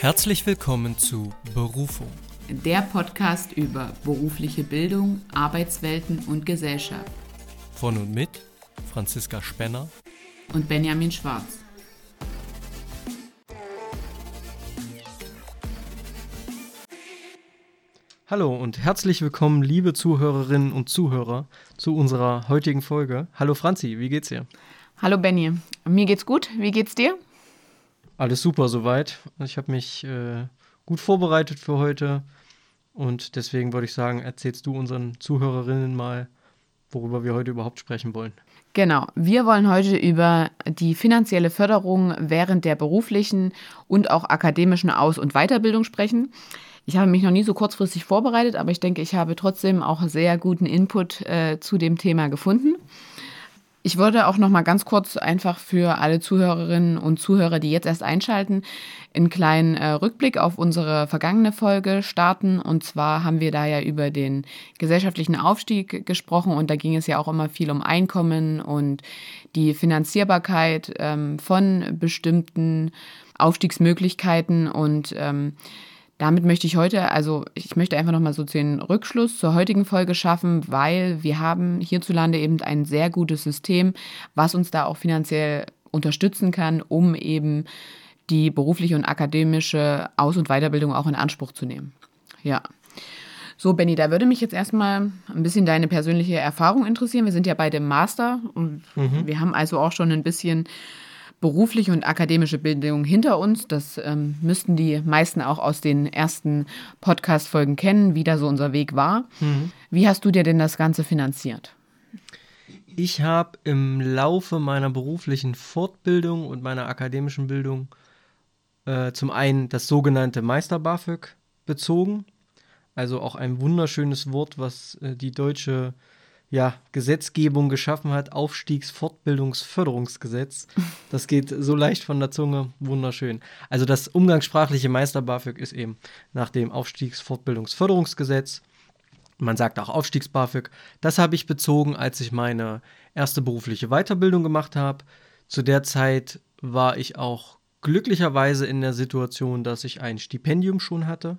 Herzlich willkommen zu Berufung. Der Podcast über berufliche Bildung, Arbeitswelten und Gesellschaft. Von und mit Franziska Spenner und Benjamin Schwarz. Hallo und herzlich willkommen, liebe Zuhörerinnen und Zuhörer, zu unserer heutigen Folge. Hallo Franzi, wie geht's dir? Hallo Benny, mir geht's gut. Wie geht's dir? Alles super soweit. Ich habe mich äh, gut vorbereitet für heute und deswegen würde ich sagen, erzählst du unseren Zuhörerinnen mal, worüber wir heute überhaupt sprechen wollen. Genau, wir wollen heute über die finanzielle Förderung während der beruflichen und auch akademischen Aus- und Weiterbildung sprechen. Ich habe mich noch nie so kurzfristig vorbereitet, aber ich denke, ich habe trotzdem auch sehr guten Input äh, zu dem Thema gefunden. Ich würde auch noch mal ganz kurz einfach für alle Zuhörerinnen und Zuhörer, die jetzt erst einschalten, einen kleinen äh, Rückblick auf unsere vergangene Folge starten. Und zwar haben wir da ja über den gesellschaftlichen Aufstieg gesprochen und da ging es ja auch immer viel um Einkommen und die Finanzierbarkeit ähm, von bestimmten Aufstiegsmöglichkeiten und ähm, damit möchte ich heute, also ich möchte einfach nochmal so den Rückschluss zur heutigen Folge schaffen, weil wir haben hierzulande eben ein sehr gutes System, was uns da auch finanziell unterstützen kann, um eben die berufliche und akademische Aus- und Weiterbildung auch in Anspruch zu nehmen. Ja. So, Benny, da würde mich jetzt erstmal ein bisschen deine persönliche Erfahrung interessieren. Wir sind ja beide Master und mhm. wir haben also auch schon ein bisschen berufliche und akademische Bildung hinter uns. Das ähm, müssten die meisten auch aus den ersten Podcast-Folgen kennen, wie da so unser Weg war. Mhm. Wie hast du dir denn das Ganze finanziert? Ich habe im Laufe meiner beruflichen Fortbildung und meiner akademischen Bildung äh, zum einen das sogenannte Meister BAföG bezogen. Also auch ein wunderschönes Wort, was äh, die deutsche ja, Gesetzgebung geschaffen hat, Aufstiegsfortbildungsförderungsgesetz. Das geht so leicht von der Zunge, wunderschön. Also das umgangssprachliche Meister BAföG ist eben nach dem Aufstiegsfortbildungsförderungsgesetz. Man sagt auch Aufstiegs-BAföG. Das habe ich bezogen, als ich meine erste berufliche Weiterbildung gemacht habe. Zu der Zeit war ich auch glücklicherweise in der Situation, dass ich ein Stipendium schon hatte.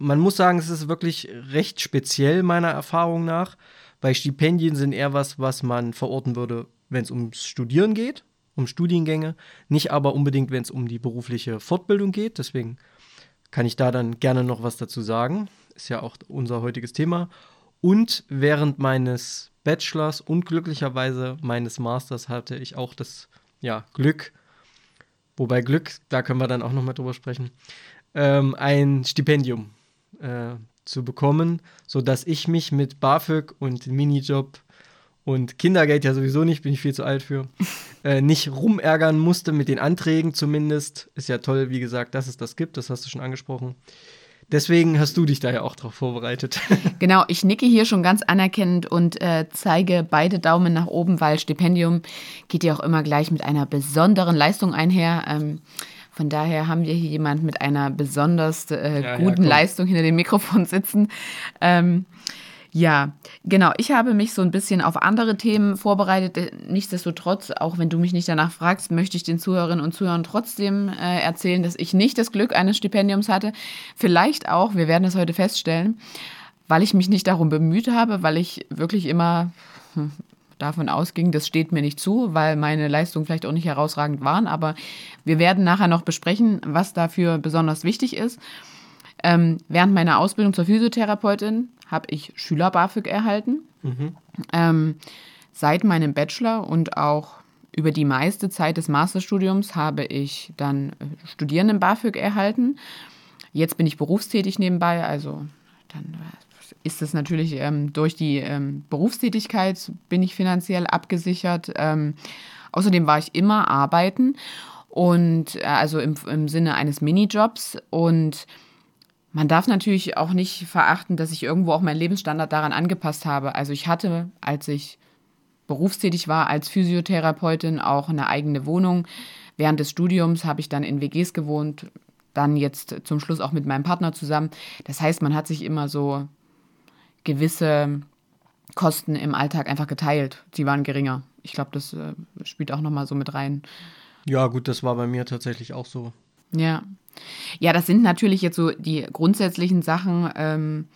Man muss sagen, es ist wirklich recht speziell meiner Erfahrung nach weil Stipendien sind eher was, was man verorten würde, wenn es ums Studieren geht, um Studiengänge, nicht aber unbedingt, wenn es um die berufliche Fortbildung geht. Deswegen kann ich da dann gerne noch was dazu sagen. Ist ja auch unser heutiges Thema. Und während meines Bachelors und glücklicherweise meines Masters hatte ich auch das ja, Glück, wobei Glück, da können wir dann auch nochmal drüber sprechen, ähm, ein Stipendium äh, zu bekommen, sodass ich mich mit BAföG und Minijob und Kindergeld ja sowieso nicht, bin ich viel zu alt für, äh, nicht rumärgern musste mit den Anträgen zumindest. Ist ja toll, wie gesagt, dass es das gibt, das hast du schon angesprochen. Deswegen hast du dich da ja auch drauf vorbereitet. Genau, ich nicke hier schon ganz anerkennend und äh, zeige beide Daumen nach oben, weil Stipendium geht ja auch immer gleich mit einer besonderen Leistung einher. Ähm, von daher haben wir hier jemand mit einer besonders äh, ja, guten ja, Leistung hinter dem Mikrofon sitzen. Ähm, ja, genau. Ich habe mich so ein bisschen auf andere Themen vorbereitet. Nichtsdestotrotz, auch wenn du mich nicht danach fragst, möchte ich den Zuhörerinnen und Zuhörern trotzdem äh, erzählen, dass ich nicht das Glück eines Stipendiums hatte. Vielleicht auch, wir werden das heute feststellen, weil ich mich nicht darum bemüht habe, weil ich wirklich immer hm, davon ausging, das steht mir nicht zu, weil meine Leistungen vielleicht auch nicht herausragend waren. Aber wir werden nachher noch besprechen, was dafür besonders wichtig ist. Ähm, während meiner Ausbildung zur Physiotherapeutin habe ich Schüler-BAföG erhalten. Mhm. Ähm, seit meinem Bachelor und auch über die meiste Zeit des Masterstudiums habe ich dann äh, Studierenden-BAföG erhalten. Jetzt bin ich berufstätig nebenbei, also dann ist es natürlich ähm, durch die ähm, Berufstätigkeit bin ich finanziell abgesichert. Ähm, außerdem war ich immer arbeiten und äh, also im, im Sinne eines Minijobs und man darf natürlich auch nicht verachten, dass ich irgendwo auch meinen Lebensstandard daran angepasst habe. Also ich hatte, als ich berufstätig war als Physiotherapeutin, auch eine eigene Wohnung. Während des Studiums habe ich dann in WGs gewohnt, dann jetzt zum Schluss auch mit meinem Partner zusammen. Das heißt, man hat sich immer so gewisse Kosten im Alltag einfach geteilt. Sie waren geringer. Ich glaube, das äh, spielt auch nochmal so mit rein. Ja, gut, das war bei mir tatsächlich auch so. Ja. Ja, das sind natürlich jetzt so die grundsätzlichen Sachen, ähm,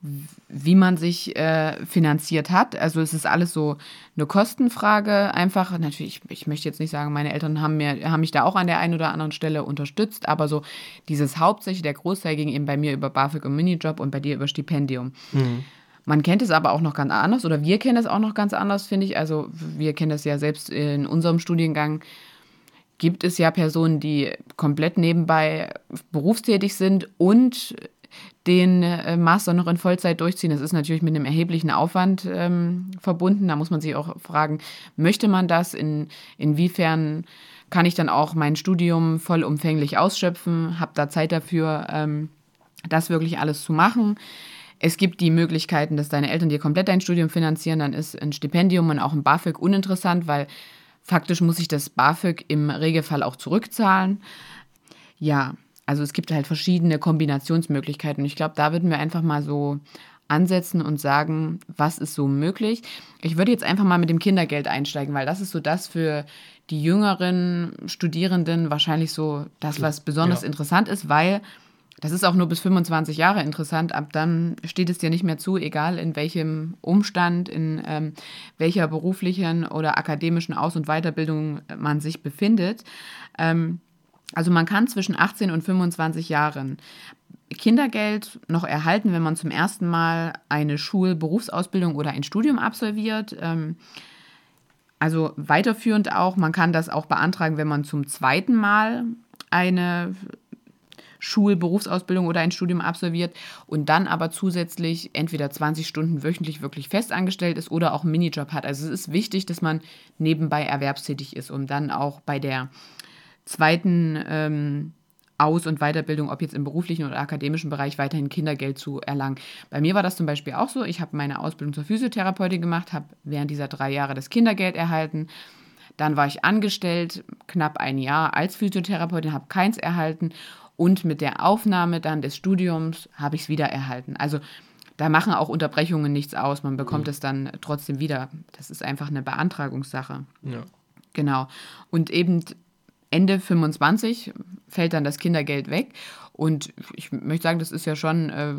wie man sich äh, finanziert hat. Also es ist alles so eine Kostenfrage. Einfach, natürlich, ich möchte jetzt nicht sagen, meine Eltern haben, mir, haben mich da auch an der einen oder anderen Stelle unterstützt, aber so dieses hauptsächlich, der Großteil ging eben bei mir über BAföG und Minijob und bei dir über Stipendium. Mhm. Man kennt es aber auch noch ganz anders oder wir kennen es auch noch ganz anders, finde ich. Also wir kennen das ja selbst in unserem Studiengang gibt es ja Personen, die komplett nebenbei berufstätig sind und den äh, Master noch in Vollzeit durchziehen. Das ist natürlich mit einem erheblichen Aufwand ähm, verbunden. Da muss man sich auch fragen, möchte man das? In, inwiefern kann ich dann auch mein Studium vollumfänglich ausschöpfen? Habe da Zeit dafür, ähm, das wirklich alles zu machen? Es gibt die Möglichkeiten, dass deine Eltern dir komplett dein Studium finanzieren. Dann ist ein Stipendium und auch ein BAföG uninteressant, weil faktisch muss ich das BAföG im Regelfall auch zurückzahlen. Ja, also es gibt halt verschiedene Kombinationsmöglichkeiten. Und ich glaube, da würden wir einfach mal so ansetzen und sagen, was ist so möglich. Ich würde jetzt einfach mal mit dem Kindergeld einsteigen, weil das ist so das für die jüngeren Studierenden wahrscheinlich so das, was besonders ja. interessant ist, weil das ist auch nur bis 25 Jahre interessant. Ab dann steht es dir nicht mehr zu, egal in welchem Umstand, in ähm, welcher beruflichen oder akademischen Aus- und Weiterbildung man sich befindet. Ähm, also man kann zwischen 18 und 25 Jahren Kindergeld noch erhalten, wenn man zum ersten Mal eine Schul-, Berufsausbildung oder ein Studium absolviert. Ähm, also weiterführend auch, man kann das auch beantragen, wenn man zum zweiten Mal eine Schul-, Berufsausbildung oder ein Studium absolviert und dann aber zusätzlich entweder 20 Stunden wöchentlich wirklich festangestellt ist oder auch einen Minijob hat. Also es ist wichtig, dass man nebenbei erwerbstätig ist, um dann auch bei der zweiten ähm, Aus- und Weiterbildung, ob jetzt im beruflichen oder akademischen Bereich, weiterhin Kindergeld zu erlangen. Bei mir war das zum Beispiel auch so. Ich habe meine Ausbildung zur Physiotherapeutin gemacht, habe während dieser drei Jahre das Kindergeld erhalten. Dann war ich angestellt, knapp ein Jahr als Physiotherapeutin, habe keins erhalten. Und mit der Aufnahme dann des Studiums habe ich es wieder erhalten. Also da machen auch Unterbrechungen nichts aus. Man bekommt mhm. es dann trotzdem wieder. Das ist einfach eine Beantragungssache. Ja. Genau. Und eben Ende 25 fällt dann das Kindergeld weg. Und ich möchte sagen, das ist ja schon äh,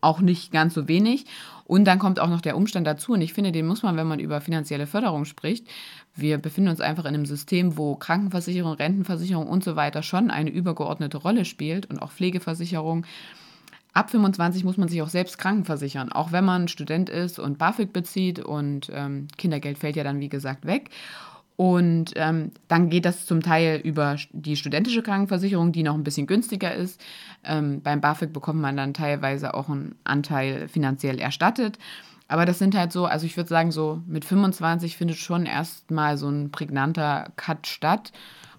auch nicht ganz so wenig. Und dann kommt auch noch der Umstand dazu. Und ich finde, den muss man, wenn man über finanzielle Förderung spricht, wir befinden uns einfach in einem System, wo Krankenversicherung, Rentenversicherung und so weiter schon eine übergeordnete Rolle spielt und auch Pflegeversicherung. Ab 25 muss man sich auch selbst krankenversichern, auch wenn man Student ist und BAföG bezieht und ähm, Kindergeld fällt ja dann, wie gesagt, weg. Und ähm, dann geht das zum Teil über die studentische Krankenversicherung, die noch ein bisschen günstiger ist. Ähm, beim BAföG bekommt man dann teilweise auch einen Anteil finanziell erstattet. Aber das sind halt so, also ich würde sagen, so mit 25 findet schon erstmal so ein prägnanter Cut statt,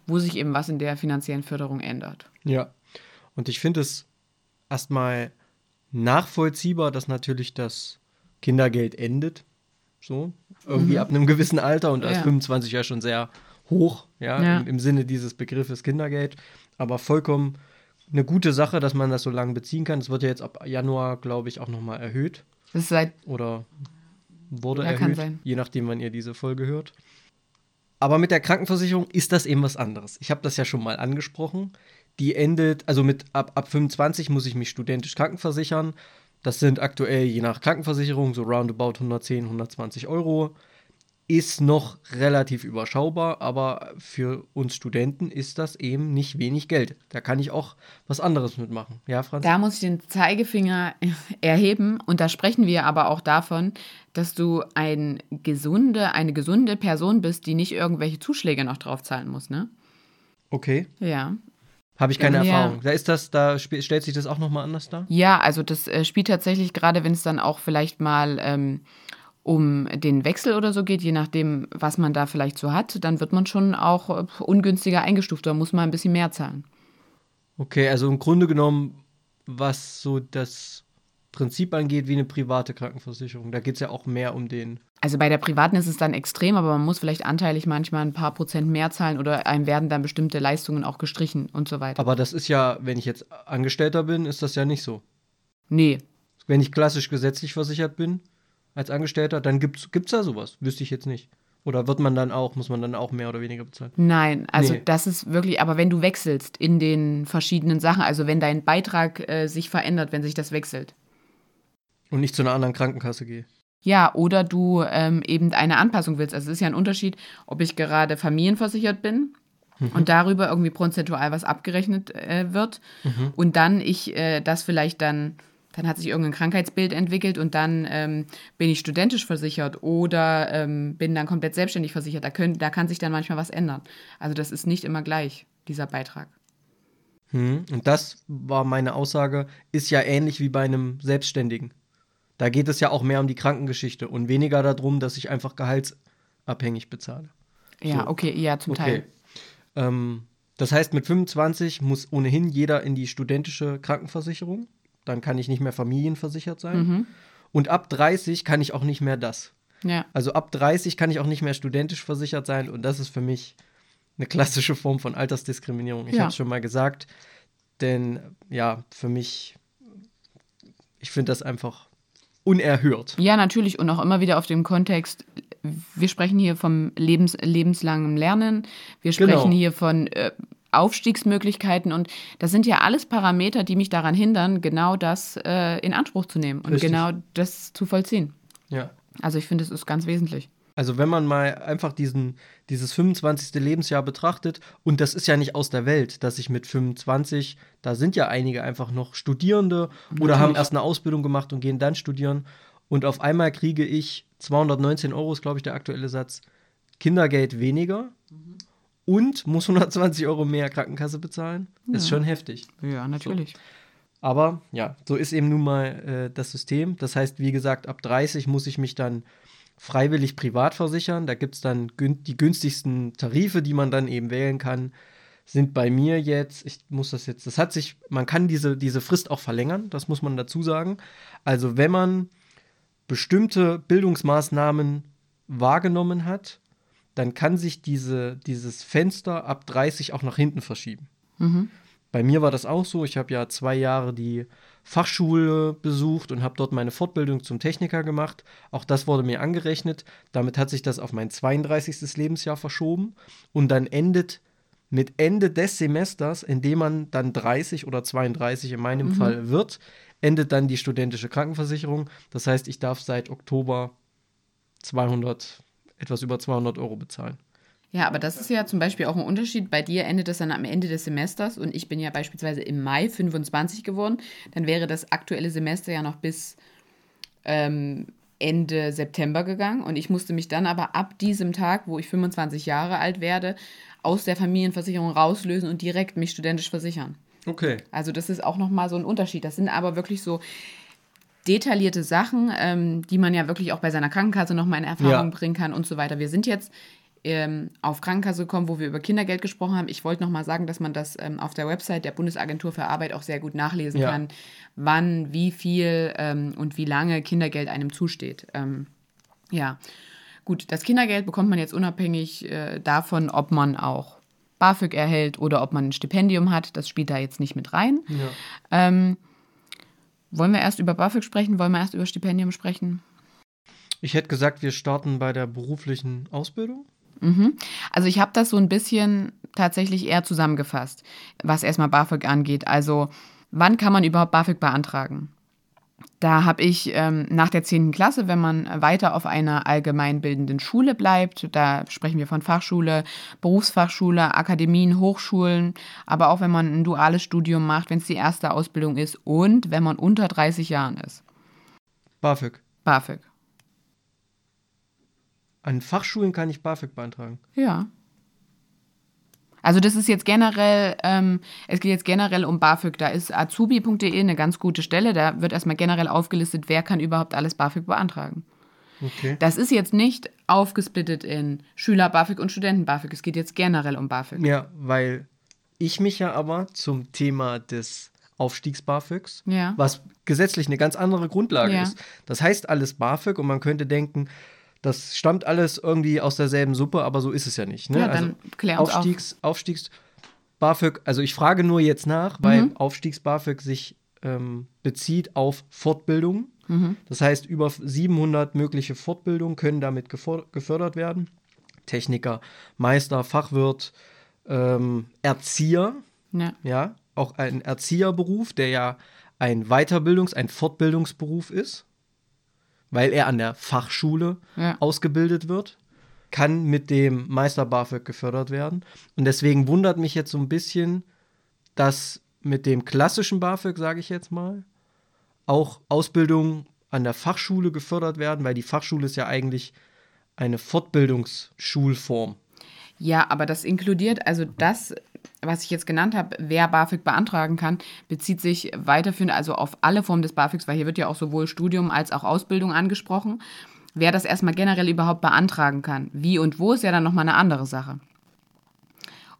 wo sich eben was in der finanziellen Förderung ändert. Ja, und ich finde es erstmal nachvollziehbar, dass natürlich das Kindergeld endet. So, irgendwie mhm. ab einem gewissen Alter und da ist 25 ja schon sehr hoch, ja, ja. Im, Im, Sinne dieses Begriffes Kindergeld. Aber vollkommen eine gute Sache, dass man das so lange beziehen kann. Das wird ja jetzt ab Januar, glaube ich, auch nochmal erhöht. Das ist seit. Oder wurde ja, erhöht, je nachdem, wann ihr diese Folge hört. Aber mit der Krankenversicherung ist das eben was anderes. Ich habe das ja schon mal angesprochen. Die endet, also mit ab, ab 25 muss ich mich studentisch krankenversichern. Das sind aktuell je nach Krankenversicherung so roundabout 110, 120 Euro. Ist noch relativ überschaubar, aber für uns Studenten ist das eben nicht wenig Geld. Da kann ich auch was anderes mitmachen. Ja, Franz? Da muss ich den Zeigefinger erheben und da sprechen wir aber auch davon, dass du ein gesunde, eine gesunde Person bist, die nicht irgendwelche Zuschläge noch drauf zahlen muss, ne? Okay. Ja. Habe ich keine ja. Erfahrung. Da ist das, da stellt sich das auch nochmal anders dar? Ja, also das äh, spielt tatsächlich gerade, wenn es dann auch vielleicht mal ähm, um den Wechsel oder so geht, je nachdem, was man da vielleicht so hat, dann wird man schon auch äh, ungünstiger eingestuft. Da muss man ein bisschen mehr zahlen. Okay, also im Grunde genommen, was so das Prinzip angeht, wie eine private Krankenversicherung. Da geht es ja auch mehr um den also bei der privaten ist es dann extrem, aber man muss vielleicht anteilig manchmal ein paar Prozent mehr zahlen oder einem werden dann bestimmte Leistungen auch gestrichen und so weiter. Aber das ist ja, wenn ich jetzt Angestellter bin, ist das ja nicht so. Nee. Wenn ich klassisch gesetzlich versichert bin als Angestellter, dann gibt es da sowas. Wüsste ich jetzt nicht. Oder wird man dann auch, muss man dann auch mehr oder weniger bezahlen? Nein, also Nee. das ist wirklich, aber wenn du wechselst in den verschiedenen Sachen, also wenn dein Beitrag äh, sich verändert, wenn sich das wechselt. Und nicht zu einer anderen Krankenkasse gehe. Ja, oder du ähm, eben eine Anpassung willst. Also es ist ja ein Unterschied, ob ich gerade familienversichert bin und darüber irgendwie prozentual was abgerechnet äh, wird und dann ich äh, das vielleicht dann, dann hat sich irgendein Krankheitsbild entwickelt und dann ähm, bin ich studentisch versichert oder ähm, bin dann komplett selbstständig versichert. Da, können, da kann sich dann manchmal was ändern. Also das ist nicht immer gleich, dieser Beitrag. Hm. Und das war meine Aussage, ist ja ähnlich wie bei einem Selbstständigen. Da geht es ja auch mehr um die Krankengeschichte und weniger darum, dass ich einfach gehaltsabhängig bezahle. Ja, So. okay, ja, zum Teil. Ähm, das heißt, mit 25 muss ohnehin jeder in die studentische Krankenversicherung. Dann kann ich nicht mehr familienversichert sein. Mhm. Und ab 30 kann ich auch nicht mehr das. Ja. Also ab 30 kann ich auch nicht mehr studentisch versichert sein. Und das ist für mich eine klassische Form von Altersdiskriminierung. Ich Ja. habe es schon mal gesagt. Denn ja, für mich, ich finde das einfach unerhört. Ja, natürlich und auch immer wieder auf dem Kontext. Wir sprechen hier vom Lebens lebenslangen Lernen. Wir sprechen Genau. hier von äh, Aufstiegsmöglichkeiten und das sind ja alles Parameter, die mich daran hindern, genau das äh, in Anspruch zu nehmen und Richtig. genau das zu vollziehen. Ja. Also ich finde, es ist ganz wesentlich. Also wenn man mal einfach diesen, dieses 25. Lebensjahr betrachtet, und das ist ja nicht aus der Welt, dass ich mit 25, da sind ja einige einfach noch Studierende oder haben Natürlich. erst eine Ausbildung gemacht und gehen dann studieren. Und auf einmal kriege ich 219 Euro, ist glaube ich der aktuelle Satz, Kindergeld weniger und muss 120 Euro mehr Krankenkasse bezahlen. Ist Ja. schon heftig. Ja, natürlich. Aber ja, so ist eben nun mal äh, das System. Das heißt, wie gesagt, ab 30 muss ich mich dann freiwillig privat versichern. Da gibt es dann gün die günstigsten Tarife, die man dann eben wählen kann. Sind bei mir jetzt, ich muss das jetzt, das hat sich, man kann diese, diese Frist auch verlängern, das muss man dazu sagen. Also wenn man bestimmte Bildungsmaßnahmen wahrgenommen hat, dann kann sich diese, dieses Fenster ab 30 auch nach hinten verschieben. Mhm. Bei mir war das auch so. Ich habe ja zwei Jahre die Fachschule besucht und habe dort meine Fortbildung zum Techniker gemacht. Auch das wurde mir angerechnet. Damit hat sich das auf mein 32. Lebensjahr verschoben. Und dann endet mit Ende des Semesters, in dem man dann 30 oder 32 in meinem Fall wird, endet dann die studentische Krankenversicherung. Das heißt, ich darf seit Oktober 200, etwas über 200 Euro bezahlen. Ja, aber das ist ja zum Beispiel auch ein Unterschied. Bei dir endet das dann am Ende des Semesters und ich bin ja beispielsweise im Mai 25 geworden. Dann wäre das aktuelle Semester ja noch bis ähm, Ende September gegangen und ich musste mich dann aber ab diesem Tag, wo ich 25 Jahre alt werde, aus der Familienversicherung rauslösen und direkt mich studentisch versichern. Okay. Also das ist auch nochmal so ein Unterschied. Das sind aber wirklich so detaillierte Sachen, ähm, die man ja wirklich auch bei seiner Krankenkasse nochmal in Erfahrung Ja. bringen kann und so weiter. Wir sind jetzt ähm, auf Krankenkasse gekommen, wo wir über Kindergeld gesprochen haben. Ich wollte nochmal sagen, dass man das ähm, auf der Website der Bundesagentur für Arbeit auch sehr gut nachlesen Ja. kann, wann, wie viel ähm, und wie lange Kindergeld einem zusteht. Ähm, ja, gut, das Kindergeld bekommt man jetzt unabhängig äh, davon, ob man auch BAföG erhält oder ob man ein Stipendium hat. Das spielt da jetzt nicht mit rein. Ja. Ähm, wollen wir erst über BAföG sprechen? Wollen wir erst über Stipendium sprechen? Ich hätte gesagt, wir starten bei der beruflichen Ausbildung. Mhm. Also ich habe das so ein bisschen tatsächlich eher zusammengefasst, was erstmal BAföG angeht. Also wann kann man überhaupt BAföG beantragen? Da habe ich ähm, nach der 10. Klasse, wenn man weiter auf einer allgemeinbildenden Schule bleibt, da sprechen wir von Fachschule, Berufsfachschule, Akademien, Hochschulen, aber auch wenn man ein duales Studium macht, wenn es die erste Ausbildung ist und wenn man unter 30 Jahren ist. BAföG. BAföG. An Fachschulen kann ich BAföG beantragen. Ja. Also das ist jetzt generell, ähm, es geht jetzt generell um BAföG. Da ist azubi.de eine ganz gute Stelle. Da wird erstmal generell aufgelistet, wer kann überhaupt alles BAföG beantragen. Okay. Das ist jetzt nicht aufgesplittet in Schüler BAföG und Studenten BAföG. Es geht jetzt generell um BAföG. Ja, weil ich mich ja aber zum Thema des Aufstiegs BAföGs, Ja. was gesetzlich eine ganz andere Grundlage Ja. ist. Das heißt alles BAföG und man könnte denken, das stammt alles irgendwie aus derselben Suppe, aber so ist es ja nicht. Ne? Ja, dann klär uns auf. Aufstiegs, Aufstiegs BAföG, also ich frage nur jetzt nach, weil Mhm. Aufstiegs BAföG sich ähm, bezieht auf Fortbildung. Mhm. Das heißt, über 700 mögliche Fortbildungen können damit gefördert werden. Techniker, Meister, Fachwirt, ähm, Erzieher, Ja. ja, auch ein Erzieherberuf, der ja ein Weiterbildungs-, ein Fortbildungsberuf ist, weil er an der Fachschule Ja. ausgebildet wird, kann mit dem Meister BAföG gefördert werden. Und deswegen wundert mich jetzt so ein bisschen, dass mit dem klassischen BAföG, sage ich jetzt mal, auch Ausbildungen an der Fachschule gefördert werden, weil die Fachschule ist ja eigentlich eine Fortbildungsschulform. Ja, aber das inkludiert, also das, was ich jetzt genannt habe, wer BAföG beantragen kann, bezieht sich weiterführend also auf alle Formen des BAföGs, weil hier wird ja auch sowohl Studium als auch Ausbildung angesprochen. Wer das erstmal generell überhaupt beantragen kann, wie und wo, ist ja dann nochmal eine andere Sache.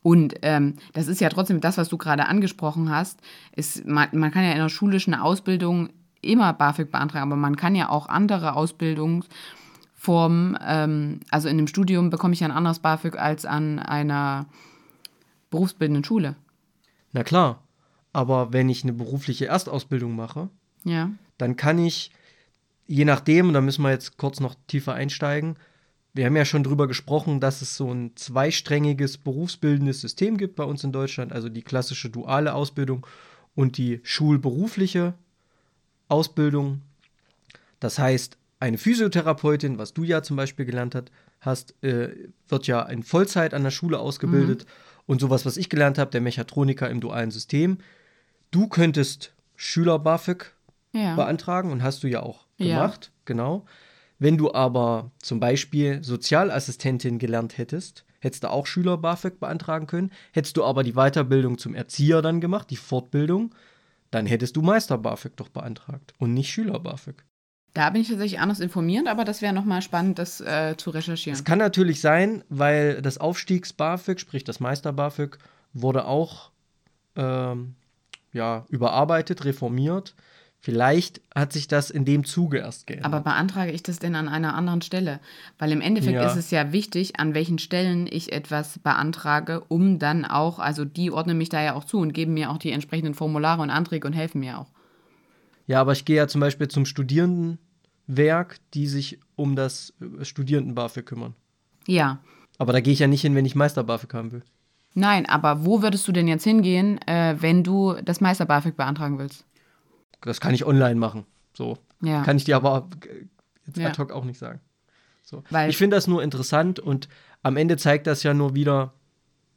Und ähm, das ist ja trotzdem das, was du gerade angesprochen hast. Ist, man, man kann ja in der schulischen Ausbildung immer BAföG beantragen, aber man kann ja auch andere Ausbildungsformen, ähm, also in einem Studium bekomme ich ja ein anderes BAföG als an einer berufsbildenden Schule. Na klar, aber wenn ich eine berufliche Erstausbildung mache, Ja. dann kann ich, je nachdem, und da müssen wir jetzt kurz noch tiefer einsteigen, wir haben ja schon drüber gesprochen, dass es so ein zweisträngiges berufsbildendes System gibt bei uns in Deutschland, also die klassische duale Ausbildung und die schulberufliche Ausbildung. Das heißt, eine Physiotherapeutin, was du ja zum Beispiel gelernt hat, hast, äh, wird ja in Vollzeit an der Schule ausgebildet. Und sowas, was ich gelernt habe, der Mechatroniker im dualen System. Du könntest Schüler BAföG Ja. beantragen und hast du ja auch Ja. gemacht, genau. Wenn du aber zum Beispiel Sozialassistentin gelernt hättest, hättest du auch Schüler BAföG beantragen können. Hättest du aber die Weiterbildung zum Erzieher dann gemacht, die Fortbildung, dann hättest du Meister BAföG doch beantragt und nicht Schüler BAföG. Da bin ich tatsächlich anders informiert, aber das wäre nochmal spannend, das äh, zu recherchieren. Es kann natürlich sein, weil das Aufstiegs-BAföG, sprich das Meister-BAföG, wurde auch ähm, ja, überarbeitet, reformiert. Vielleicht hat sich das in dem Zuge erst geändert. Aber beantrage ich das denn an einer anderen Stelle? Weil im Endeffekt Ja. ist es ja wichtig, an welchen Stellen ich etwas beantrage, um dann auch, also die ordnen mich da ja auch zu und geben mir auch die entsprechenden Formulare und Anträge und helfen mir auch. Ja, aber ich gehe ja zum Beispiel zum Studierendenwerk, die sich um das äh, Studierenden-BAföG kümmern. Ja. Aber da gehe ich ja nicht hin, wenn ich Meister-BAföG haben will. Nein, aber wo würdest du denn jetzt hingehen, äh, wenn du das Meister BAföG beantragen willst? Das kann ich online machen. So. Ja. Kann ich dir aber äh, jetzt Ja. ad hoc auch nicht sagen. So. Weil- ich finde das nur interessant und am Ende zeigt das ja nur wieder,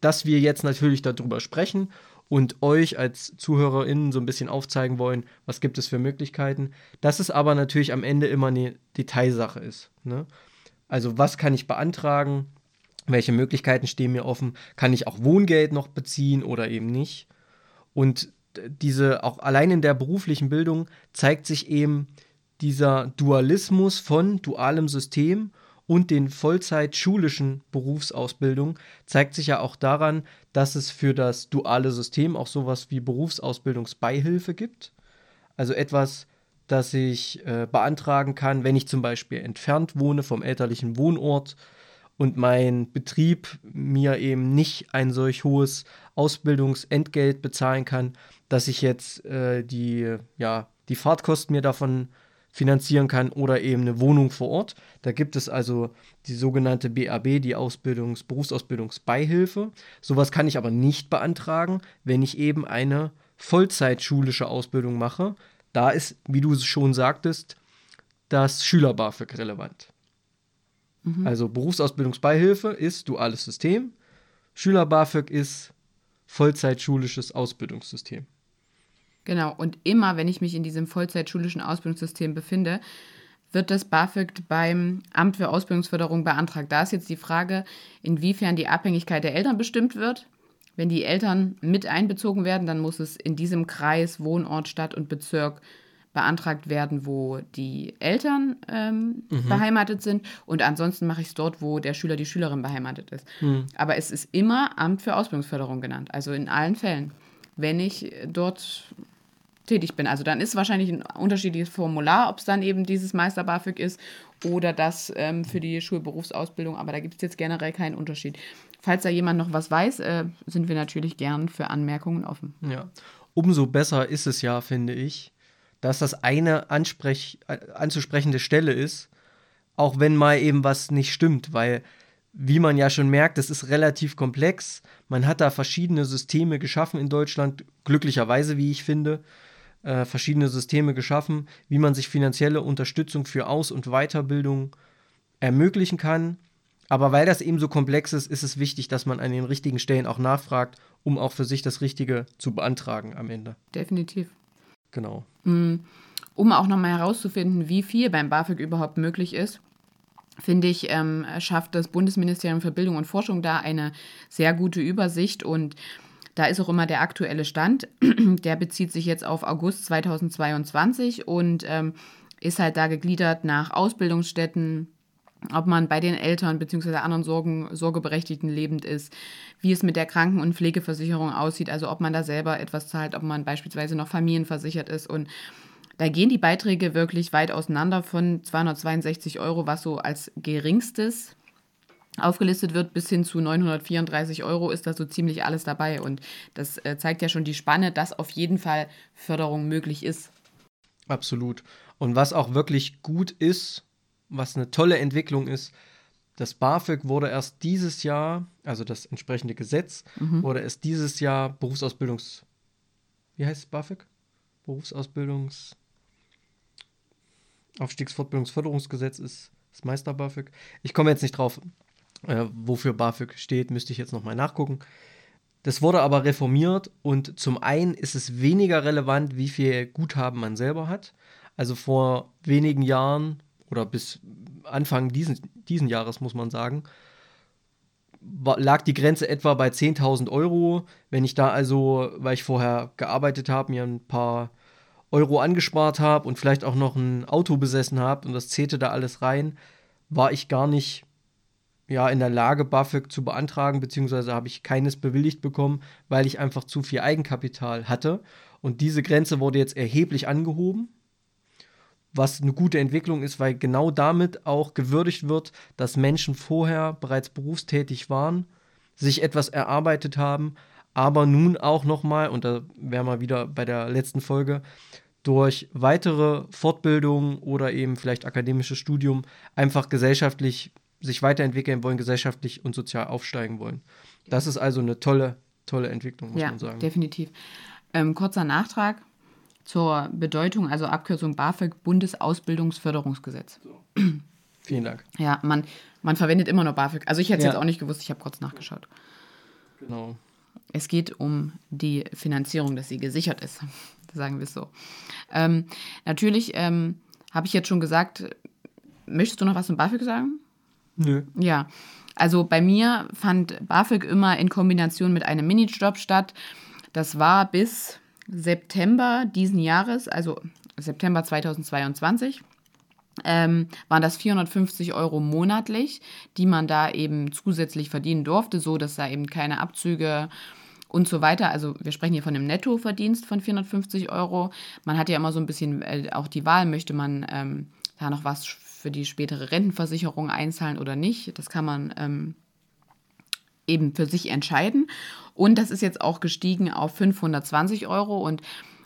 dass wir jetzt natürlich darüber sprechen und euch als ZuhörerInnen so ein bisschen aufzeigen wollen, was gibt es für Möglichkeiten. Dass es aber natürlich am Ende immer eine Detailsache ist. Ne? Also, was kann ich beantragen? Welche Möglichkeiten stehen mir offen? Kann ich auch Wohngeld noch beziehen oder eben nicht? Und diese, auch allein in der beruflichen Bildung zeigt sich eben dieser Dualismus von dualem System und den Vollzeit-schulischen Berufsausbildungen zeigt sich ja auch daran, dass es für das duale System auch sowas wie Berufsausbildungsbeihilfe gibt. Also etwas, das ich äh, beantragen kann, wenn ich zum Beispiel entfernt wohne vom elterlichen Wohnort und mein Betrieb mir eben nicht ein solch hohes Ausbildungsentgelt bezahlen kann, dass ich jetzt äh, die, ja, die Fahrtkosten mir davon finanzieren kann oder eben eine Wohnung vor Ort. Da gibt es also die sogenannte BAB, die Ausbildungs Berufsausbildungsbeihilfe. Sowas kann ich aber nicht beantragen, wenn ich eben eine Vollzeitschulische Ausbildung mache. Da ist, wie du schon sagtest, das Schüler-BAföG relevant. Also Berufsausbildungsbeihilfe ist duales System. Schüler-BAföG ist Vollzeitschulisches Ausbildungssystem. Genau, und immer, wenn ich mich in diesem vollzeitschulischen Ausbildungssystem befinde, wird das BAföG beim Amt für Ausbildungsförderung beantragt. Da ist jetzt die Frage, inwiefern die Abhängigkeit der Eltern bestimmt wird. Wenn die Eltern mit einbezogen werden, dann muss es in diesem Kreis, Wohnort, Stadt und Bezirk beantragt werden, wo die Eltern ähm, beheimatet sind. Und ansonsten mache ich es dort, wo der Schüler, die Schülerin beheimatet ist. Aber es ist immer Amt für Ausbildungsförderung genannt. Also in allen Fällen. Wenn ich dort tätig bin. Also dann ist wahrscheinlich ein unterschiedliches Formular, ob es dann eben dieses Meister BAföG ist oder das ähm, für die Schulberufsausbildung. Aber da gibt es jetzt generell keinen Unterschied. Falls da jemand noch was weiß, äh, sind wir natürlich gern für Anmerkungen offen. Ja. Umso besser ist es ja, finde ich, dass das eine ansprech äh, anzusprechende Stelle ist, auch wenn mal eben was nicht stimmt, weil wie man ja schon merkt, das ist relativ komplex. Man hat da verschiedene Systeme geschaffen in Deutschland, glücklicherweise, wie ich finde, äh, verschiedene Systeme geschaffen, wie man sich finanzielle Unterstützung für Aus- und Weiterbildung ermöglichen kann. Aber weil das eben so komplex ist, ist es wichtig, dass man an den richtigen Stellen auch nachfragt, um auch für sich das Richtige zu beantragen am Ende. Definitiv. Genau. Mm, um auch nochmal herauszufinden, wie viel beim BAföG überhaupt möglich ist, finde ich, ähm, schafft das Bundesministerium für Bildung und Forschung da eine sehr gute Übersicht und da ist auch immer der aktuelle Stand. Der bezieht sich jetzt auf August 2022 und ähm, ist halt da gegliedert nach Ausbildungsstätten, ob man bei den Eltern bzw. anderen Sorgen, Sorgeberechtigten lebend ist, wie es mit der Kranken- und Pflegeversicherung aussieht, also ob man da selber etwas zahlt, ob man beispielsweise noch familienversichert ist und da gehen die Beiträge wirklich weit auseinander von 262 Euro, was so als geringstes aufgelistet wird, bis hin zu 934 Euro ist da so ziemlich alles dabei. Und das äh, zeigt ja schon die Spanne, dass auf jeden Fall Förderung möglich ist. Absolut. Und was auch wirklich gut ist, was eine tolle Entwicklung ist, das BAföG wurde erst dieses Jahr, also das entsprechende Gesetz, mhm. wurde erst dieses Jahr Berufsausbildungs. Wie heißt es BAföG? Berufsausbildungs. Aufstiegsfortbildungsförderungsgesetz ist das Meister BAföG. Ich komme jetzt nicht drauf, äh, wofür BAföG steht, müsste ich jetzt nochmal nachgucken. Das wurde aber reformiert und zum einen ist es weniger relevant, wie viel Guthaben man selber hat. Also vor wenigen Jahren oder bis Anfang diesen, diesen Jahres, muss man sagen, lag die Grenze etwa bei 10.000 Euro. Wenn ich da also, weil ich vorher gearbeitet habe, mir ein paar Euro angespart habe und vielleicht auch noch ein Auto besessen habe und das zählte da alles rein, war ich gar nicht ja, in der Lage, BAföG zu beantragen, beziehungsweise habe ich keines bewilligt bekommen, weil ich einfach zu viel Eigenkapital hatte. Und diese Grenze wurde jetzt erheblich angehoben, was eine gute Entwicklung ist, weil genau damit auch gewürdigt wird, dass Menschen vorher bereits berufstätig waren, sich etwas erarbeitet haben, aber nun auch nochmal, und da wären wir wieder bei der letzten Folge, durch weitere Fortbildung oder eben vielleicht akademisches Studium einfach gesellschaftlich sich weiterentwickeln wollen, gesellschaftlich und sozial aufsteigen wollen. Das ist also eine tolle, tolle Entwicklung, muss ja, man sagen. Definitiv. Ähm, kurzer Nachtrag zur Bedeutung, also Abkürzung BAföG, Bundesausbildungsförderungsgesetz. So. Vielen Dank. Ja, man, man verwendet immer noch BAföG. Also ich hätte es ja. jetzt auch nicht gewusst, ich habe kurz nachgeschaut. Genau. Es geht um die Finanzierung, dass sie gesichert ist, sagen wir es so. Ähm, natürlich ähm, habe ich jetzt schon gesagt, möchtest du noch was zum BAföG sagen? Nö. Ja, also bei mir fand BAföG immer in Kombination mit einem Minijob statt. Das war bis September diesen Jahres, also September 2022 ähm, waren das 450 Euro monatlich, die man da eben zusätzlich verdienen durfte, so dass da eben keine Abzüge und so weiter. Also wir sprechen hier von einem Nettoverdienst von 450 Euro. Man hat ja immer so ein bisschen äh, auch die Wahl, möchte man ähm, da noch was für die spätere Rentenversicherung einzahlen oder nicht. Das kann man ähm, eben für sich entscheiden. Und das ist jetzt auch gestiegen auf 520 Euro und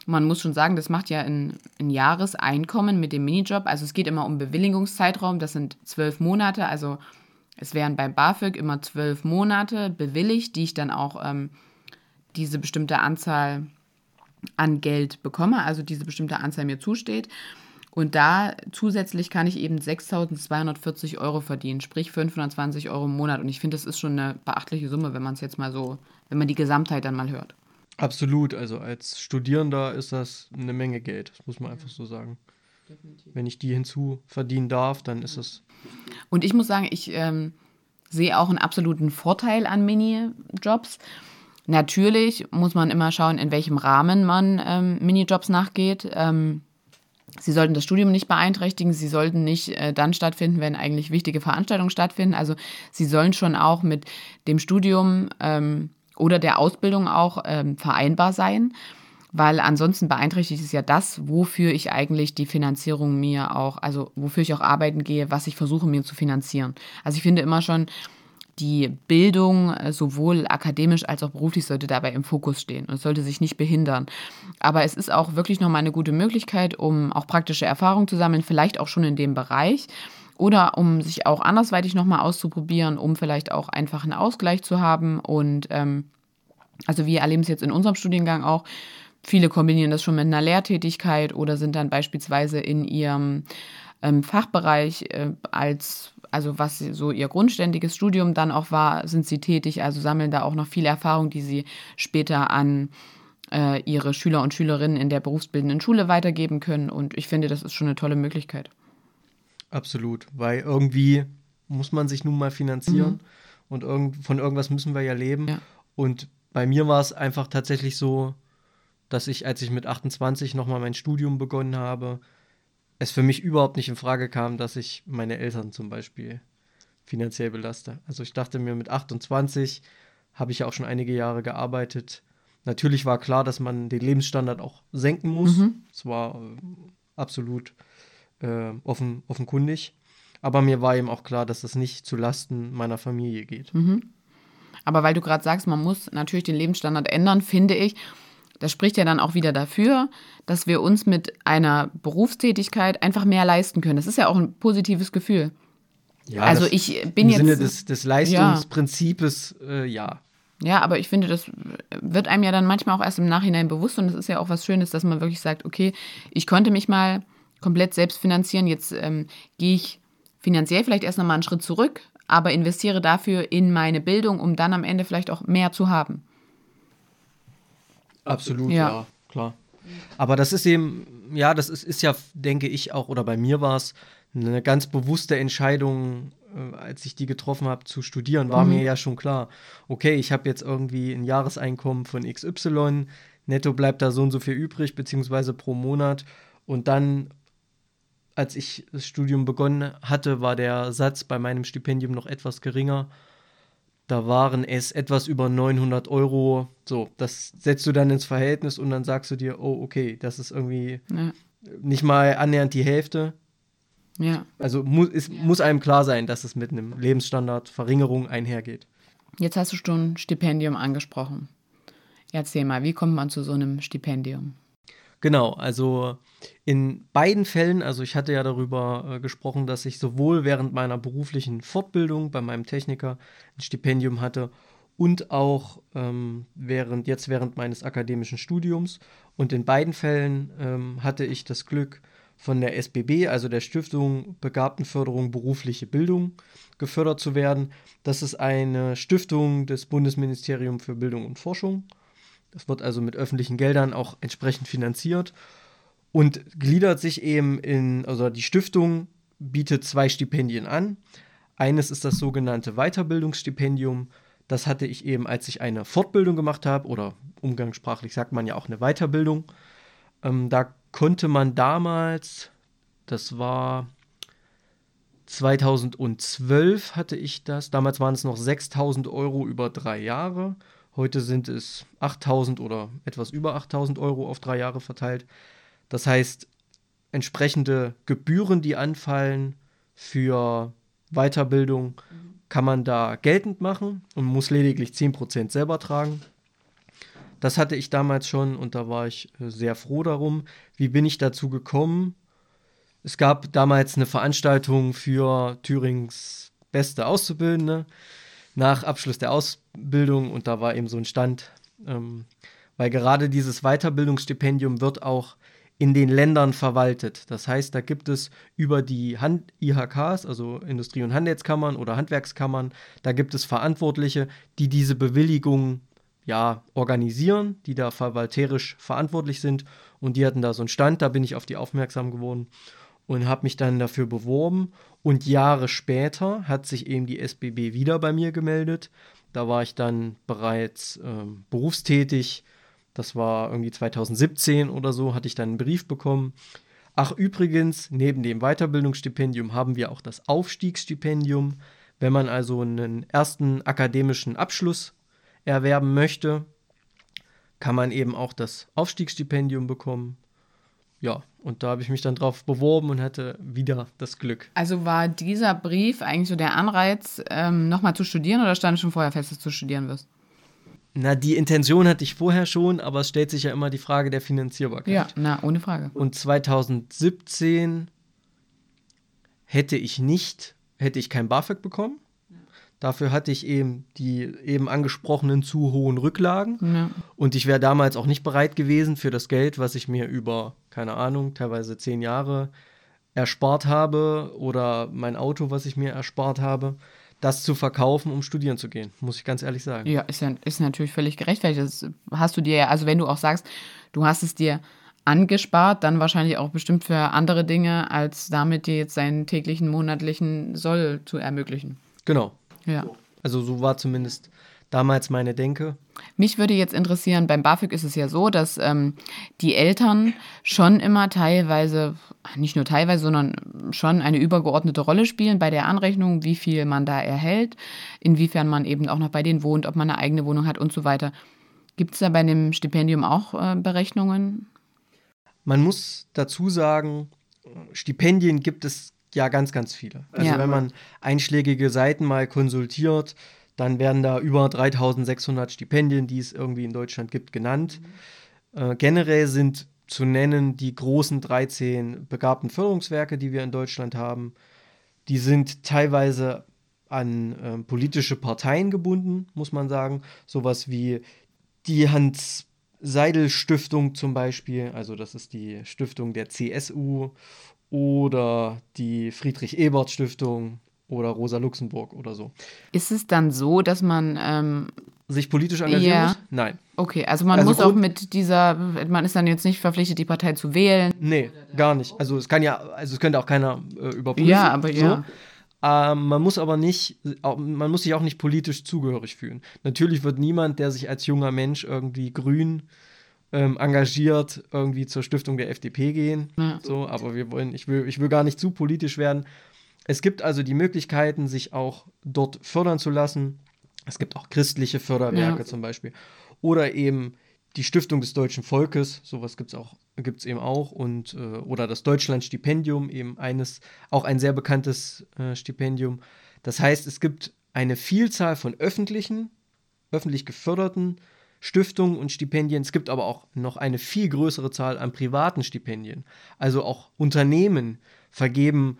man muss schon sagen, das macht ja ein, ein Jahreseinkommen mit dem Minijob. Also es geht immer um Bewilligungszeitraum, das sind zwölf Monate. Also es wären beim BAföG immer zwölf Monate bewilligt, die ich dann auch ähm, diese bestimmte Anzahl an Geld bekomme, also diese bestimmte Anzahl mir zusteht. Und da zusätzlich kann ich eben 6.240 Euro verdienen, sprich 520 Euro im Monat. Und ich finde, das ist schon eine beachtliche Summe, wenn man es jetzt mal so, wenn man die Gesamtheit dann mal hört. Absolut, also als Studierender ist das eine Menge Geld, das muss man einfach so sagen. Definitiv. Wenn ich die hinzu verdienen darf, dann ist es. Und ich muss sagen, ich ähm, sehe auch einen absoluten Vorteil an Minijobs. Natürlich muss man immer schauen, in welchem Rahmen man ähm, Minijobs nachgeht. Ähm, sie sollten das Studium nicht beeinträchtigen, sie sollten nicht äh, dann stattfinden, wenn eigentlich wichtige Veranstaltungen stattfinden. Also sie sollen schon auch mit dem Studium ähm, oder der Ausbildung auch ähm, vereinbar sein, weil ansonsten beeinträchtigt es ja das, wofür ich eigentlich die Finanzierung mir auch, also wofür ich auch arbeiten gehe, was ich versuche mir zu finanzieren. Also ich finde immer schon, die Bildung äh, sowohl akademisch als auch beruflich sollte dabei im Fokus stehen und sollte sich nicht behindern. Aber es ist auch wirklich nochmal eine gute Möglichkeit, um auch praktische Erfahrungen zu sammeln, vielleicht auch schon in dem Bereich oder um sich auch andersweitig nochmal auszuprobieren, um vielleicht auch einfach einen Ausgleich zu haben. Und ähm, also wir erleben es jetzt in unserem Studiengang auch. Viele kombinieren das schon mit einer Lehrtätigkeit oder sind dann beispielsweise in ihrem ähm, Fachbereich äh, als also was so ihr grundständiges Studium dann auch war, sind sie tätig, also sammeln da auch noch viel Erfahrung, die sie später an äh, ihre Schüler und Schülerinnen in der berufsbildenden Schule weitergeben können. Und ich finde, das ist schon eine tolle Möglichkeit. Absolut, weil irgendwie muss man sich nun mal finanzieren mhm. und irgend, von irgendwas müssen wir ja leben. Ja. Und bei mir war es einfach tatsächlich so, dass ich, als ich mit 28 nochmal mein Studium begonnen habe, es für mich überhaupt nicht in Frage kam, dass ich meine Eltern zum Beispiel finanziell belaste. Also ich dachte mir, mit 28 habe ich ja auch schon einige Jahre gearbeitet. Natürlich war klar, dass man den Lebensstandard auch senken muss. Mhm. Das war äh, absolut äh, offen, offenkundig. Aber mir war eben auch klar, dass das nicht zu Lasten meiner Familie geht. Mhm. Aber weil du gerade sagst, man muss natürlich den Lebensstandard ändern, finde ich, das spricht ja dann auch wieder dafür, dass wir uns mit einer Berufstätigkeit einfach mehr leisten können. Das ist ja auch ein positives Gefühl. Ja, also ich bin im jetzt. Im Sinne des, des Leistungsprinzips, ja. Äh, ja. Ja, aber ich finde, das wird einem ja dann manchmal auch erst im Nachhinein bewusst und es ist ja auch was Schönes, dass man wirklich sagt, okay, ich konnte mich mal komplett selbst finanzieren, jetzt ähm, gehe ich finanziell vielleicht erst nochmal einen Schritt zurück, aber investiere dafür in meine Bildung, um dann am Ende vielleicht auch mehr zu haben. Absolut, ja. ja, klar. Aber das ist eben, ja, das ist, ist ja, denke ich auch, oder bei mir war es eine ganz bewusste Entscheidung, äh, als ich die getroffen habe, zu studieren, war mhm. mir ja schon klar, okay, ich habe jetzt irgendwie ein Jahreseinkommen von XY, netto bleibt da so und so viel übrig, beziehungsweise pro Monat. Und dann, als ich das Studium begonnen hatte, war der Satz bei meinem Stipendium noch etwas geringer. Da waren es etwas über 900 Euro. So, das setzt du dann ins Verhältnis und dann sagst du dir, oh, okay, das ist irgendwie ja. nicht mal annähernd die Hälfte. Ja. Also mu es ja. muss einem klar sein, dass es mit einem Lebensstandardverringerung einhergeht. Jetzt hast du schon Stipendium angesprochen. Erzähl mal, wie kommt man zu so einem Stipendium? Genau, also in beiden Fällen, also ich hatte ja darüber äh, gesprochen, dass ich sowohl während meiner beruflichen Fortbildung bei meinem Techniker ein Stipendium hatte und auch ähm, während, jetzt während meines akademischen Studiums. Und in beiden Fällen ähm, hatte ich das Glück, von der SBB, also der Stiftung Begabtenförderung berufliche Bildung, gefördert zu werden. Das ist eine Stiftung des Bundesministeriums für Bildung und Forschung. Das wird also mit öffentlichen Geldern auch entsprechend finanziert und gliedert sich eben in, also die Stiftung bietet zwei Stipendien an. Eines ist das sogenannte Weiterbildungsstipendium. Das hatte ich eben, als ich eine Fortbildung gemacht habe, oder umgangssprachlich sagt man ja auch eine Weiterbildung. Ähm, da konnte man damals, das war 2012 hatte ich das, damals waren es noch 6000 Euro über drei Jahre Heute sind es 8000 oder etwas über 8000 Euro auf drei Jahre verteilt. Das heißt, entsprechende Gebühren, die anfallen für Weiterbildung, kann man da geltend machen und muss lediglich 10% selber tragen. Das hatte ich damals schon und da war ich äh, sehr froh darum. Wie bin ich dazu gekommen? Es gab damals eine Veranstaltung für Thürings beste Auszubildende nach Abschluss der Ausbildung und da war eben so ein Stand, ähm, weil gerade dieses Weiterbildungsstipendium wird auch in den Ländern verwaltet. Das heißt, da gibt es über die Hand IHKs, also Industrie- und Handelskammern oder Handwerkskammern, da gibt es Verantwortliche, die diese Bewilligung ja organisieren, die da verwalterisch verantwortlich sind und die hatten da so einen Stand, da bin ich auf die aufmerksam geworden und habe mich dann dafür beworben. Und Jahre später hat sich eben die SBB wieder bei mir gemeldet. Da war ich dann bereits ähm, berufstätig. Das war irgendwie 2017 oder so, hatte ich dann einen Brief bekommen. Ach, übrigens, neben dem Weiterbildungsstipendium haben wir auch das Aufstiegsstipendium. Wenn man also einen ersten akademischen Abschluss erwerben möchte, kann man eben auch das Aufstiegsstipendium bekommen ja, und da habe ich mich dann drauf beworben und hatte wieder das Glück. Also war dieser Brief eigentlich so der Anreiz, ähm, nochmal zu studieren oder stand schon vorher fest, dass du studieren wirst? Na, die Intention hatte ich vorher schon, aber es stellt sich ja immer die Frage der Finanzierbarkeit. Ja, na, ohne Frage. Und 2017 hätte ich nicht, hätte ich kein BAföG bekommen. Dafür hatte ich eben die eben angesprochenen zu hohen Rücklagen. Ja. Und ich wäre damals auch nicht bereit gewesen für das Geld, was ich mir über, keine Ahnung, teilweise zehn Jahre erspart habe oder mein Auto, was ich mir erspart habe, das zu verkaufen, um studieren zu gehen, muss ich ganz ehrlich sagen. Ja, ist, ja, ist natürlich völlig gerechtfertigt. Das hast du dir ja, also wenn du auch sagst, du hast es dir angespart, dann wahrscheinlich auch bestimmt für andere Dinge, als damit dir jetzt seinen täglichen, monatlichen Soll zu ermöglichen. Genau. Ja. Also so war zumindest damals meine Denke. Mich würde jetzt interessieren, beim BAföG ist es ja so, dass ähm, die Eltern schon immer teilweise, nicht nur teilweise, sondern schon eine übergeordnete Rolle spielen bei der Anrechnung, wie viel man da erhält, inwiefern man eben auch noch bei denen wohnt, ob man eine eigene Wohnung hat und so weiter. Gibt es da bei dem Stipendium auch äh, Berechnungen? Man muss dazu sagen, Stipendien gibt es ja ganz, ganz viele. Also Ja. wenn man einschlägige Seiten mal konsultiert, dann werden da über 3600 Stipendien, die es irgendwie in Deutschland gibt, genannt. Äh, generell sind zu nennen die großen 13 begabten Förderungswerke, die wir in Deutschland haben. Die sind teilweise an ähm, politische Parteien gebunden, muss man sagen. Sowas wie die Hans-Seidel-Stiftung zum Beispiel, also das ist die Stiftung der CSU oder die Friedrich-Ebert-Stiftung oder Rosa Luxemburg oder so. Ist es dann so, dass man, ähm, Sich politisch engagieren Ja. muss? Nein. okay, also man Also muss auch mit dieser, man ist dann jetzt nicht verpflichtet, die Partei zu wählen. Nee, gar nicht. Also es kann ja, also es könnte auch keiner äh, überprüfen. Ja, aber ja. Ähm, man muss aber nicht, man muss sich auch nicht politisch zugehörig fühlen. Natürlich wird niemand, der sich als junger Mensch irgendwie grün ähm, engagiert, irgendwie zur Stiftung der FDP gehen. Ja. So, aber wir wollen, ich will, ich will gar nicht zu politisch werden. Es gibt also die Möglichkeiten, sich auch dort fördern zu lassen. Es gibt auch christliche Förderwerke Ja. zum Beispiel. Oder eben die Stiftung des deutschen Volkes, sowas gibt es auch, gibt's eben auch. Und, äh, oder das Deutschland-Stipendium, eben eines, auch ein sehr bekanntes äh, Stipendium. Das heißt, es gibt eine Vielzahl von öffentlichen, öffentlich geförderten Stiftungen und Stipendien. Es gibt aber auch noch eine viel größere Zahl an privaten Stipendien. Also auch Unternehmen vergeben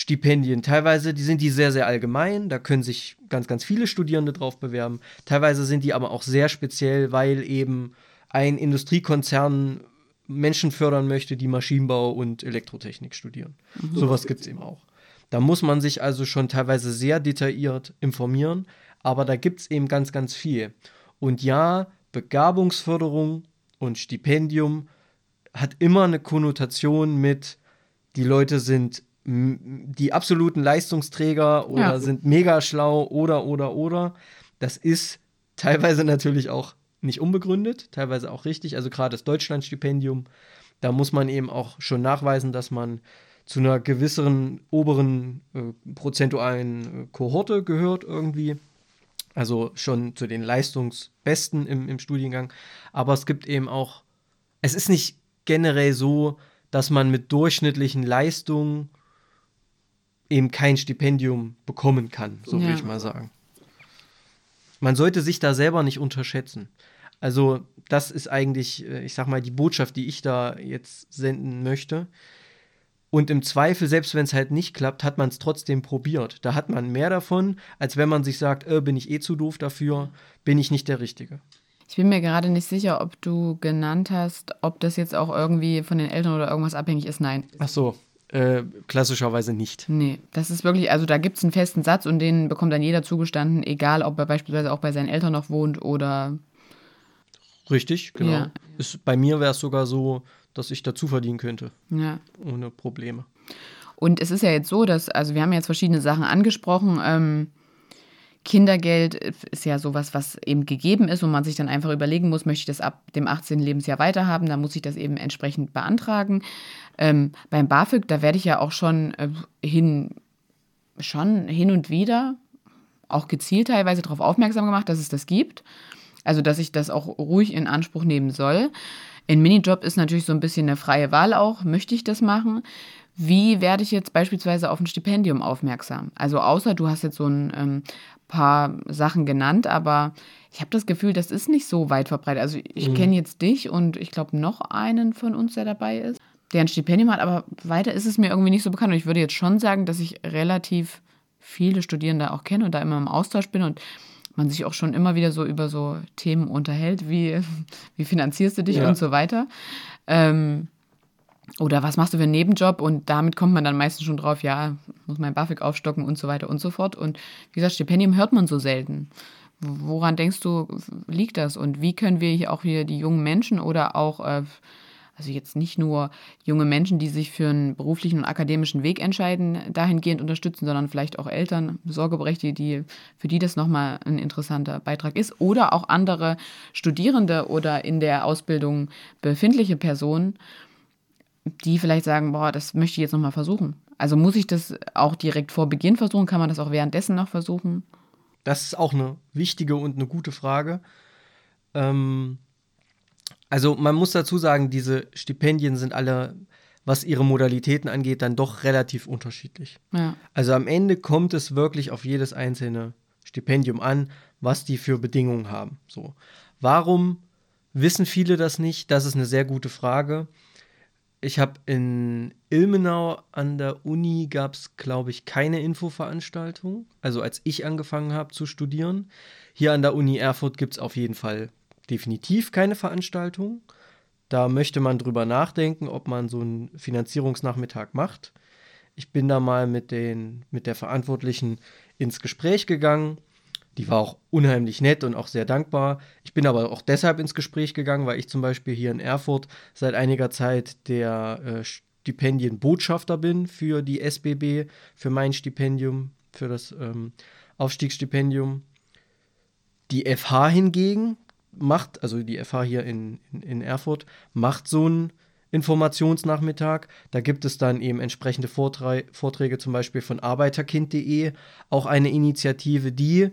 Stipendien. Teilweise die sind die sehr, sehr allgemein. Da können sich ganz, ganz viele Studierende drauf bewerben. Teilweise sind die aber auch sehr speziell, weil eben ein Industriekonzern Menschen fördern möchte, die Maschinenbau und Elektrotechnik studieren. Sowas gibt es eben auch. Da muss man sich also schon teilweise sehr detailliert informieren, aber da gibt es eben ganz, ganz viel. Und ja, Begabungsförderung und Stipendium hat immer eine Konnotation mit, die Leute sind die absoluten Leistungsträger oder Ja. sind mega schlau oder, oder, oder. Das ist teilweise natürlich auch nicht unbegründet, teilweise auch richtig. Also gerade das Deutschlandstipendium, da muss man eben auch schon nachweisen, dass man zu einer gewisseren oberen äh, prozentualen äh, Kohorte gehört irgendwie. Also schon zu den Leistungsbesten im, im Studiengang. Aber es gibt eben auch, es ist nicht generell so, dass man mit durchschnittlichen Leistungen eben kein Stipendium bekommen kann, so Ja. will ich mal sagen. Man sollte sich da selber nicht unterschätzen. Also, das ist eigentlich, äh, ich sag mal, die Botschaft, die ich da jetzt senden möchte. Und im Zweifel, selbst wenn es halt nicht klappt, hat man es trotzdem probiert. Da hat man mehr davon, als wenn man sich sagt, äh, bin ich eh zu doof dafür, bin ich nicht der Richtige. Ich bin mir gerade nicht sicher, ob du genannt hast, ob das jetzt auch irgendwie von den Eltern oder irgendwas abhängig ist. Nein. Ach so, äh, klassischerweise nicht. Nee, das ist wirklich, also da gibt es einen festen Satz und den bekommt dann jeder zugestanden, egal ob er beispielsweise auch bei seinen Eltern noch wohnt oder. Richtig, genau. Ja. Ist, bei mir wäre es sogar so, dass ich dazu verdienen könnte, Ja. ohne Probleme. Und es ist ja jetzt so, dass, also wir haben jetzt verschiedene Sachen angesprochen. Ähm, Kindergeld ist ja sowas, was eben gegeben ist und man sich dann einfach überlegen muss, möchte ich das ab dem 18. Lebensjahr weiterhaben, dann muss ich das eben entsprechend beantragen. Ähm, beim BAföG, da werde ich ja auch schon äh, hin, schon hin und wieder, auch gezielt teilweise darauf aufmerksam gemacht, dass es das gibt. Also, dass ich das auch ruhig in Anspruch nehmen soll. Ein Minijob ist natürlich so ein bisschen eine freie Wahl auch. Möchte ich das machen? Wie werde ich jetzt beispielsweise auf ein Stipendium aufmerksam? Also, außer du hast jetzt so ein ähm, paar Sachen genannt, aber ich habe das Gefühl, das ist nicht so weit verbreitet. Also, ich Mhm. kenne jetzt dich und ich glaube noch einen von uns, der dabei ist. der ein Stipendium hat, aber weiter ist es mir irgendwie nicht so bekannt. Und ich würde jetzt schon sagen, dass ich relativ viele Studierende auch kenne und da immer im Austausch bin und man sich auch schon immer wieder so über so Themen unterhält, wie, wie finanzierst du dich ja. und so weiter. Ähm, oder was machst du für einen Nebenjob? Und damit kommt man dann meistens schon drauf, ja, muss mein BAföG aufstocken und so weiter und so fort. Und wie gesagt, Stipendium hört man so selten. Woran denkst du, liegt das? Und wie können wir hier auch hier die jungen Menschen oder auch äh, also jetzt nicht nur junge Menschen, die sich für einen beruflichen und akademischen Weg entscheiden, dahingehend unterstützen, sondern vielleicht auch Eltern, Sorgeberechtigte, die, für die das nochmal ein interessanter Beitrag ist. Oder auch andere Studierende oder in der Ausbildung befindliche Personen, die vielleicht sagen, boah, das möchte ich jetzt nochmal versuchen. Also muss ich das auch direkt vor Beginn versuchen? Kann man das auch währenddessen noch versuchen? Das ist auch eine wichtige und eine gute Frage. Ähm, also man muss dazu sagen, diese Stipendien sind alle, was ihre Modalitäten angeht, dann doch relativ unterschiedlich. Ja. Also am Ende kommt es wirklich auf jedes einzelne Stipendium an, was die für Bedingungen haben. So. Warum wissen viele das nicht? Das ist eine sehr gute Frage. Ich habe in Ilmenau an der Uni gab es, glaube ich, keine Infoveranstaltung. Also als ich angefangen habe zu studieren. Hier an der Uni Erfurt gibt es auf jeden Fall definitiv keine Veranstaltung. Da möchte man drüber nachdenken, ob man so einen Finanzierungsnachmittag macht. Ich bin da mal mit, den, mit der Verantwortlichen ins Gespräch gegangen. Die war auch unheimlich nett und auch sehr dankbar. Ich bin aber auch deshalb ins Gespräch gegangen, weil ich zum Beispiel hier in Erfurt seit einiger Zeit der äh, Stipendienbotschafter bin für die SBB, für mein Stipendium, für das ähm, Aufstiegsstipendium. Die FH hingegen, macht, also die FH hier in, in, in Erfurt, macht so einen Informationsnachmittag. Da gibt es dann eben entsprechende Vorträ Vorträge, zum Beispiel von arbeiterkind.de, auch eine Initiative, die,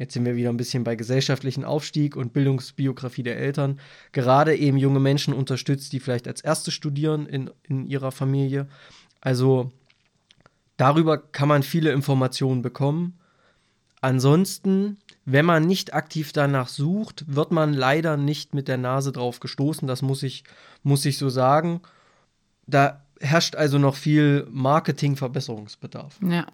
jetzt sind wir wieder ein bisschen bei gesellschaftlichen Aufstieg und Bildungsbiografie der Eltern, gerade eben junge Menschen unterstützt, die vielleicht als Erste studieren in, in ihrer Familie. Also darüber kann man viele Informationen bekommen. Ansonsten wenn man nicht aktiv danach sucht, wird man leider nicht mit der Nase drauf gestoßen. Das muss ich, muss ich so sagen. Da herrscht also noch viel Marketing-Verbesserungsbedarf. Ja,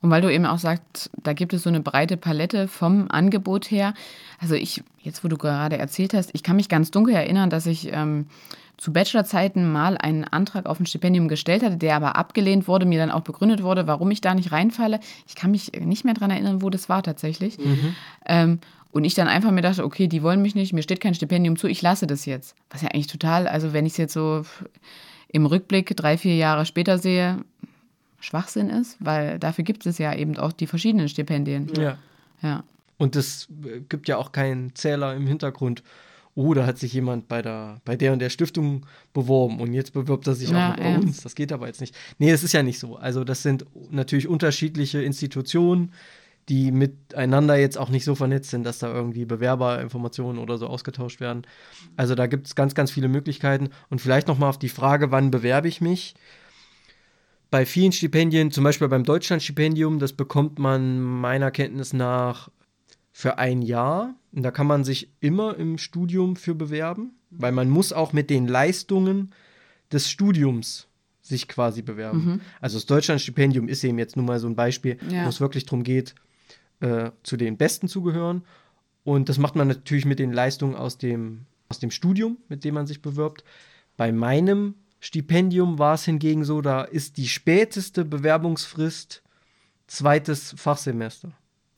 und weil du eben auch sagst, da gibt es so eine breite Palette vom Angebot her. Also ich, jetzt wo du gerade erzählt hast, ich kann mich ganz dunkel erinnern, dass ich ähm, zu Bachelorzeiten mal einen Antrag auf ein Stipendium gestellt hatte, der aber abgelehnt wurde, mir dann auch begründet wurde, warum ich da nicht reinfalle. Ich kann mich nicht mehr daran erinnern, wo das war tatsächlich. Mhm. Ähm, und ich dann einfach mir dachte, okay, die wollen mich nicht, mir steht kein Stipendium zu, ich lasse das jetzt. Was ja eigentlich total, also wenn ich es jetzt so im Rückblick drei, vier Jahre später sehe, Schwachsinn ist, weil dafür gibt es ja eben auch die verschiedenen Stipendien. Ja. ja. Und es gibt ja auch keinen Zähler im Hintergrund oh, da hat sich jemand bei der, bei der und der Stiftung beworben und jetzt bewirbt er sich ja, auch bei ja. uns. Das geht aber jetzt nicht. Nee, es ist ja nicht so. Also, das sind natürlich unterschiedliche Institutionen, die miteinander jetzt auch nicht so vernetzt sind, dass da irgendwie Bewerberinformationen oder so ausgetauscht werden. Also da gibt es ganz, ganz viele Möglichkeiten. Und vielleicht nochmal auf die Frage, wann bewerbe ich mich? Bei vielen Stipendien, zum Beispiel beim Deutschlandstipendium, das bekommt man meiner Kenntnis nach für ein Jahr. Und da kann man sich immer im Studium für bewerben, weil man muss auch mit den Leistungen des Studiums sich quasi bewerben. Mhm. Also das Deutschlandstipendium ist eben jetzt nur mal so ein Beispiel, ja. wo es wirklich darum geht, äh, zu den Besten zu gehören. Und das macht man natürlich mit den Leistungen aus dem, aus dem Studium, mit dem man sich bewirbt. Bei meinem Stipendium war es hingegen so, da ist die späteste Bewerbungsfrist zweites Fachsemester.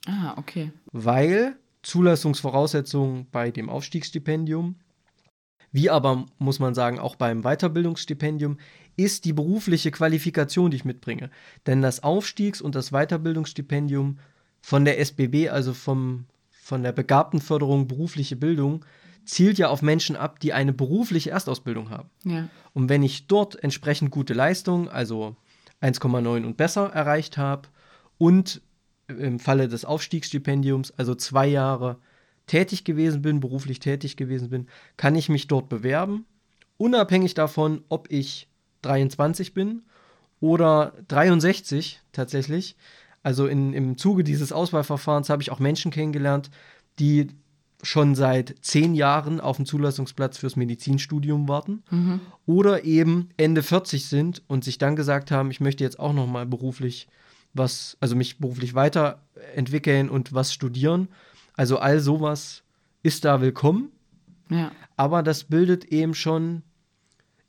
Ah, okay. Weil Zulassungsvoraussetzungen bei dem Aufstiegsstipendium, wie aber, muss man sagen, auch beim Weiterbildungsstipendium, ist die berufliche Qualifikation, die ich mitbringe. Denn das Aufstiegs- und das Weiterbildungsstipendium von der SBB, also vom, von der Begabtenförderung berufliche Bildung, zielt ja auf Menschen ab, die eine berufliche Erstausbildung haben. Ja. Und wenn ich dort entsprechend gute Leistung, also 1,9 und besser erreicht habe und im Falle des Aufstiegsstipendiums, also zwei Jahre tätig gewesen bin, beruflich tätig gewesen bin, kann ich mich dort bewerben, unabhängig davon, ob ich 23 bin oder 63 tatsächlich. Also in, im Zuge dieses Auswahlverfahrens habe ich auch Menschen kennengelernt, die schon seit zehn Jahren auf einen Zulassungsplatz fürs Medizinstudium warten oder eben Ende 40 sind und sich dann gesagt haben, ich möchte jetzt auch noch mal beruflich was, also mich beruflich weiterentwickeln und was studieren. Also all sowas ist da willkommen, Ja. aber das bildet eben schon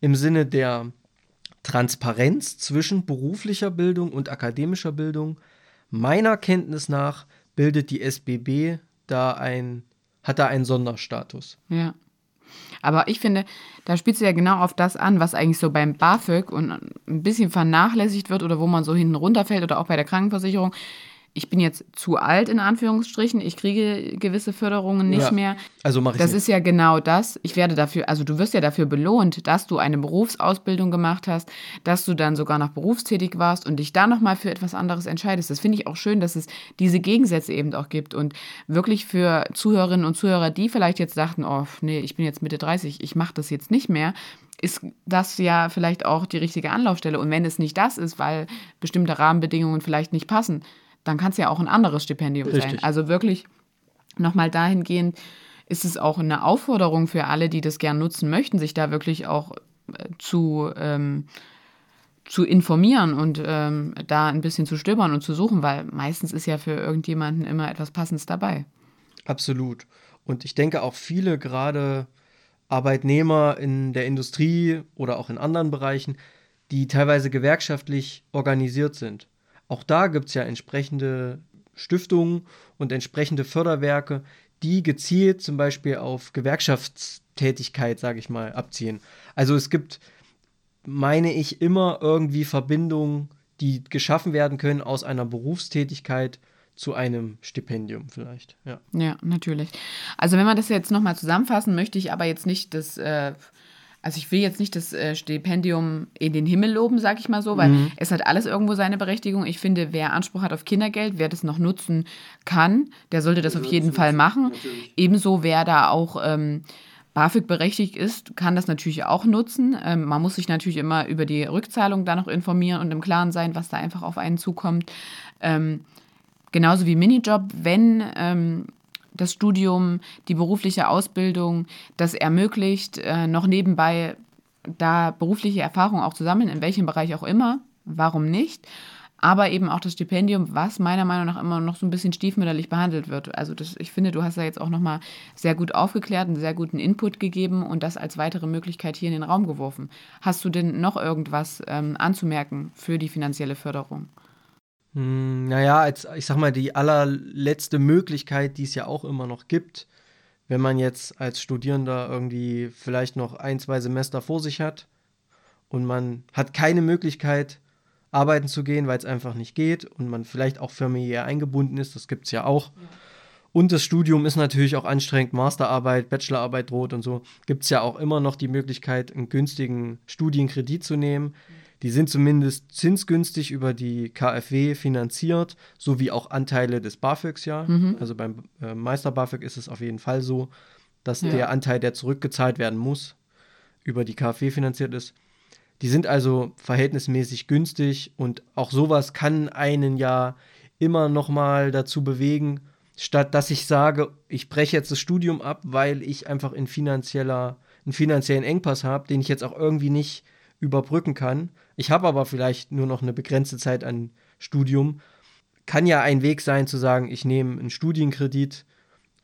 im Sinne der Transparenz zwischen beruflicher Bildung und akademischer Bildung. Meiner Kenntnis nach bildet die SBB da ein, hat da einen Sonderstatus. Ja. Aber ich finde, da spielt sie ja genau auf das an, was eigentlich so beim BAföG und ein bisschen vernachlässigt wird oder wo man so hinten runterfällt oder auch bei der Krankenversicherung. Ich bin jetzt zu alt, in Anführungsstrichen. Ich kriege gewisse Förderungen nicht Ja, mehr. Also mache ich Das nicht. ist ja genau das. Ich werde dafür, also du wirst ja dafür belohnt, dass du eine Berufsausbildung gemacht hast, dass du dann sogar noch berufstätig warst und dich da nochmal für etwas anderes entscheidest. Das finde ich auch schön, dass es diese Gegensätze eben auch gibt und wirklich für Zuhörerinnen und Zuhörer, die vielleicht jetzt dachten, oh nee, ich bin jetzt Mitte 30, ich mache das jetzt nicht mehr, ist das ja vielleicht auch die richtige Anlaufstelle. Und wenn es nicht das ist, weil bestimmte Rahmenbedingungen vielleicht nicht passen, dann kann es ja auch ein anderes Stipendium sein. Richtig. Also wirklich nochmal dahingehend ist es auch eine Aufforderung für alle, die das gern nutzen möchten, sich da wirklich auch äh, zu, ähm, zu informieren und ähm, da ein bisschen zu stöbern und zu suchen, weil meistens ist ja für irgendjemanden immer etwas Passendes dabei. Absolut. Und ich denke auch viele gerade Arbeitnehmer in der Industrie oder auch in anderen Bereichen, die teilweise gewerkschaftlich organisiert sind. Auch da gibt es ja entsprechende Stiftungen und entsprechende Förderwerke, die gezielt zum Beispiel auf Gewerkschaftstätigkeit, sage ich mal, abzielen. Also es gibt, meine ich, immer irgendwie Verbindungen, die geschaffen werden können aus einer Berufstätigkeit zu einem Stipendium vielleicht. Ja. Ja, natürlich. Also wenn man das jetzt nochmal zusammenfassen, möchte ich aber jetzt nicht das, äh, also ich will jetzt nicht das äh, Stipendium in den Himmel loben, sag ich mal so, weil es hat alles irgendwo seine Berechtigung. Ich finde, wer Anspruch hat auf Kindergeld, wer das noch nutzen kann, der sollte das auf jeden Fall machen. Ebenso wer da auch ähm, BAföG berechtigt ist, kann das natürlich auch nutzen. Ähm, man muss sich natürlich immer über die Rückzahlung da noch informieren und im Klaren sein, was da einfach auf einen zukommt. Ähm, genauso wie Minijob, wenn ähm, das Studium, die berufliche Ausbildung das ermöglicht, äh, noch nebenbei da berufliche Erfahrung auch zu sammeln, in welchem Bereich auch immer, warum nicht? Aber eben auch das Stipendium, was meiner Meinung nach immer noch so ein bisschen stiefmütterlich behandelt wird. Also das, ich finde, du hast da jetzt auch nochmal sehr gut aufgeklärt, einen sehr guten Input gegeben und das als weitere Möglichkeit hier in den Raum geworfen. Hast du denn noch irgendwas ähm, anzumerken für die finanzielle Förderung? Hm, Naja, als ich sag mal, die allerletzte Möglichkeit, die es ja auch immer noch gibt, wenn man jetzt als Studierender irgendwie vielleicht noch ein, zwei Semester vor sich hat und man hat keine Möglichkeit, arbeiten zu gehen, weil es einfach nicht geht und man vielleicht auch familiär eingebunden ist, das gibt es ja auch. Und das Studium ist natürlich auch anstrengend, Masterarbeit, Bachelorarbeit droht und so. Gibt es ja auch immer noch die Möglichkeit, einen günstigen Studienkredit zu nehmen. Die sind zumindest zinsgünstig über die KfW finanziert, sowie auch Anteile des BAföGs ja. Also beim äh, Meister BAföG ist es auf jeden Fall so, dass Ja. der Anteil, der zurückgezahlt werden muss, über die KfW finanziert ist. Die sind also verhältnismäßig günstig und auch sowas kann einen ja immer noch mal dazu bewegen, statt dass ich sage, ich breche jetzt das Studium ab, weil ich einfach in finanzieller, einen finanziellen Engpass habe, den ich jetzt auch irgendwie nicht überbrücken kann. Ich habe aber vielleicht nur noch eine begrenzte Zeit an Studium. Kann ja ein Weg sein zu sagen, ich nehme einen Studienkredit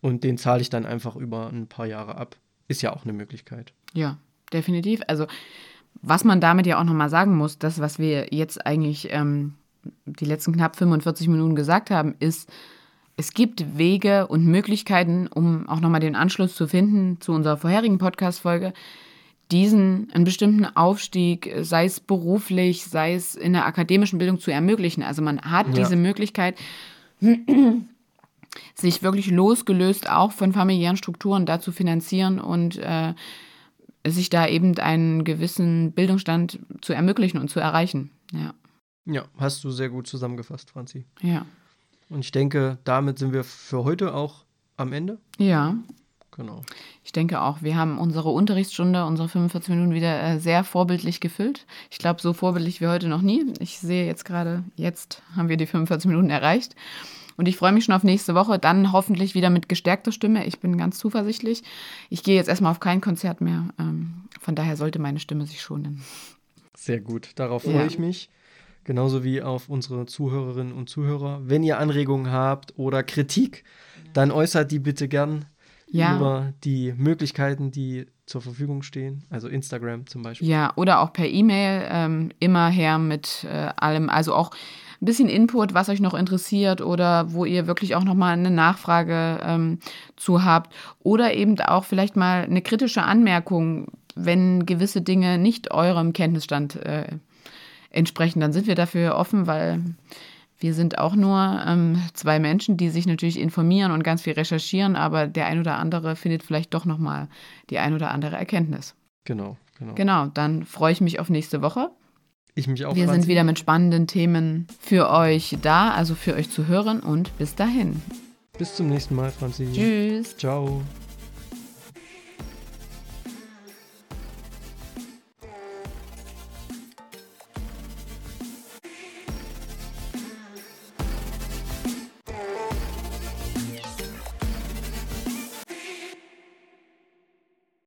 und den zahle ich dann einfach über ein paar Jahre ab. Ist ja auch eine Möglichkeit. Ja, definitiv. Also, was man damit ja auch nochmal sagen muss, das, was wir jetzt eigentlich ähm, die letzten knapp 45 Minuten gesagt haben, ist, es gibt Wege und Möglichkeiten, um auch nochmal den Anschluss zu finden zu unserer vorherigen Podcast-Folge, diesen einen bestimmten Aufstieg, sei es beruflich, sei es in der akademischen Bildung zu ermöglichen. Also man hat Ja. diese Möglichkeit, sich wirklich losgelöst auch von familiären Strukturen da zu finanzieren und äh, sich da eben einen gewissen Bildungsstand zu ermöglichen und zu erreichen. Ja, Ja, hast du sehr gut zusammengefasst, Franzi. ja, Und ich denke, damit sind wir für heute auch am Ende. ja. Genau. Ich denke auch, wir haben unsere Unterrichtsstunde, unsere 45 Minuten wieder äh, sehr vorbildlich gefüllt. Ich glaube, so vorbildlich wie heute noch nie. Ich sehe jetzt gerade, jetzt haben wir die 45 Minuten erreicht. Und ich freue mich schon auf nächste Woche, dann hoffentlich wieder mit gestärkter Stimme. Ich bin ganz zuversichtlich. Ich gehe jetzt erstmal auf kein Konzert mehr. Ähm, von daher sollte meine Stimme sich schonen. Sehr gut, darauf freue ja. ich mich. Genauso wie auf unsere Zuhörerinnen und Zuhörer. Wenn ihr Anregungen habt oder Kritik, dann äußert die bitte gern ja. über die Möglichkeiten, die zur Verfügung stehen, also Instagram zum Beispiel. Ja, oder auch per E-Mail ähm, immer her mit äh, allem, also auch ein bisschen Input, was euch noch interessiert oder wo ihr wirklich auch nochmal eine Nachfrage ähm, zu habt oder eben auch vielleicht mal eine kritische Anmerkung, wenn gewisse Dinge nicht eurem Kenntnisstand äh, entsprechen, dann sind wir dafür offen, weil wir sind auch nur ähm, zwei Menschen, die sich natürlich informieren und ganz viel recherchieren, aber der ein oder andere findet vielleicht doch nochmal die ein oder andere Erkenntnis. Genau, genau. Genau, dann freue ich mich auf nächste Woche. Ich mich auch. Wir sind wieder mit spannenden Themen für euch da, also für euch zu hören und bis dahin. Bis zum nächsten Mal, Franzi. Tschüss. Ciao.